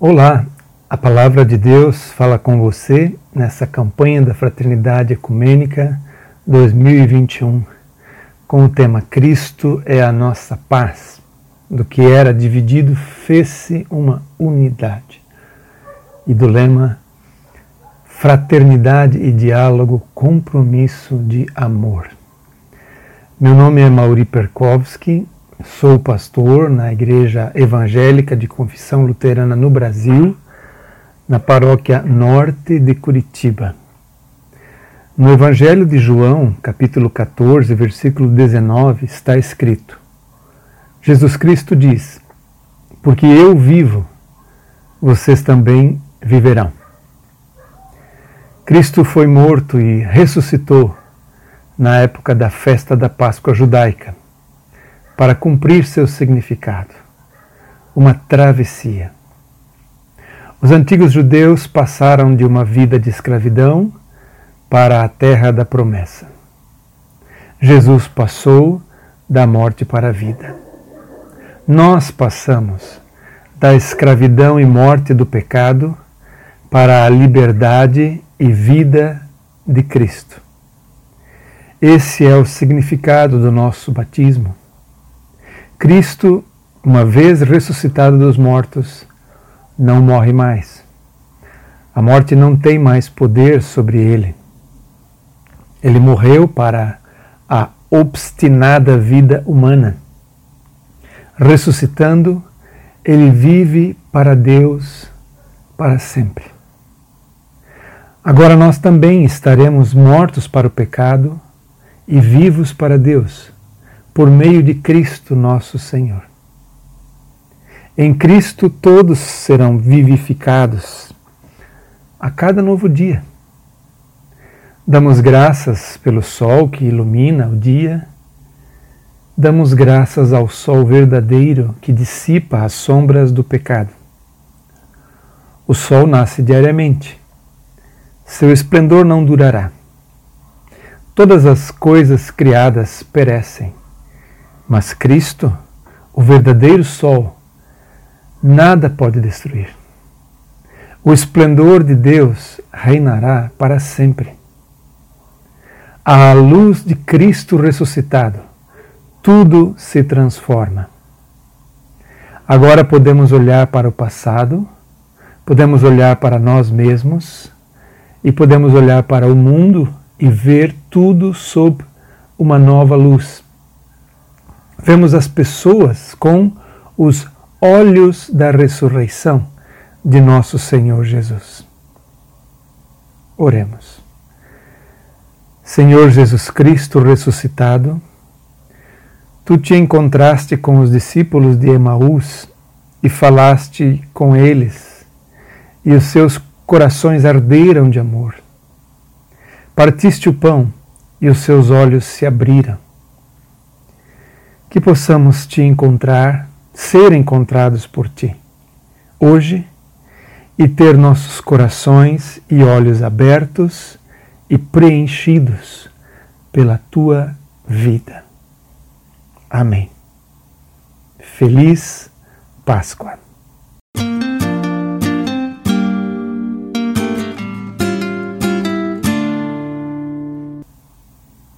Olá, a palavra de Deus fala com você nessa campanha da Fraternidade Ecumênica 2021, com o tema Cristo é a nossa paz. Do que era dividido, fez-se uma unidade. E do lema Fraternidade e diálogo, compromisso de amor. Meu nome é Mauri Perkowski, sou pastor na Igreja Evangélica de Confissão Luterana no Brasil, na paróquia Norte de Curitiba. No Evangelho de João, capítulo 14, versículo 19, está escrito: Jesus Cristo diz: Porque eu vivo, vocês também viverão. Cristo foi morto e ressuscitou na época da festa da Páscoa judaica para cumprir seu significado uma travessia. Os antigos judeus passaram de uma vida de escravidão para a terra da promessa. Jesus passou da morte para a vida. Nós passamos da escravidão e morte do pecado para a liberdade e vida de Cristo. Esse é o significado do nosso batismo. Cristo, uma vez ressuscitado dos mortos, não morre mais. A morte não tem mais poder sobre ele. Ele morreu para a obstinada vida humana. Ressuscitando, ele vive para Deus para sempre. Agora nós também estaremos mortos para o pecado e vivos para Deus por meio de Cristo nosso Senhor. Em Cristo todos serão vivificados a cada novo dia. Damos graças pelo sol que ilumina o dia. Damos graças ao sol verdadeiro que dissipa as sombras do pecado. O sol nasce diariamente. Seu esplendor não durará. Todas as coisas criadas perecem mas Cristo, o verdadeiro sol, nada pode destruir. O esplendor de Deus reinará para sempre. À luz de Cristo ressuscitado, tudo se transforma. Agora podemos olhar para o passado, podemos olhar para nós mesmos e podemos olhar para o mundo e ver tudo sob uma nova luz vemos as pessoas com os olhos da ressurreição de nosso Senhor Jesus. Oremos. Senhor Jesus Cristo ressuscitado, tu te encontraste com os discípulos de Emaús e falaste com eles, e os seus corações arderam de amor. Partiste o pão e os seus olhos se abriram que possamos te encontrar, ser encontrados por ti, hoje, e ter nossos corações e olhos abertos e preenchidos pela tua vida. Amém. Feliz Páscoa.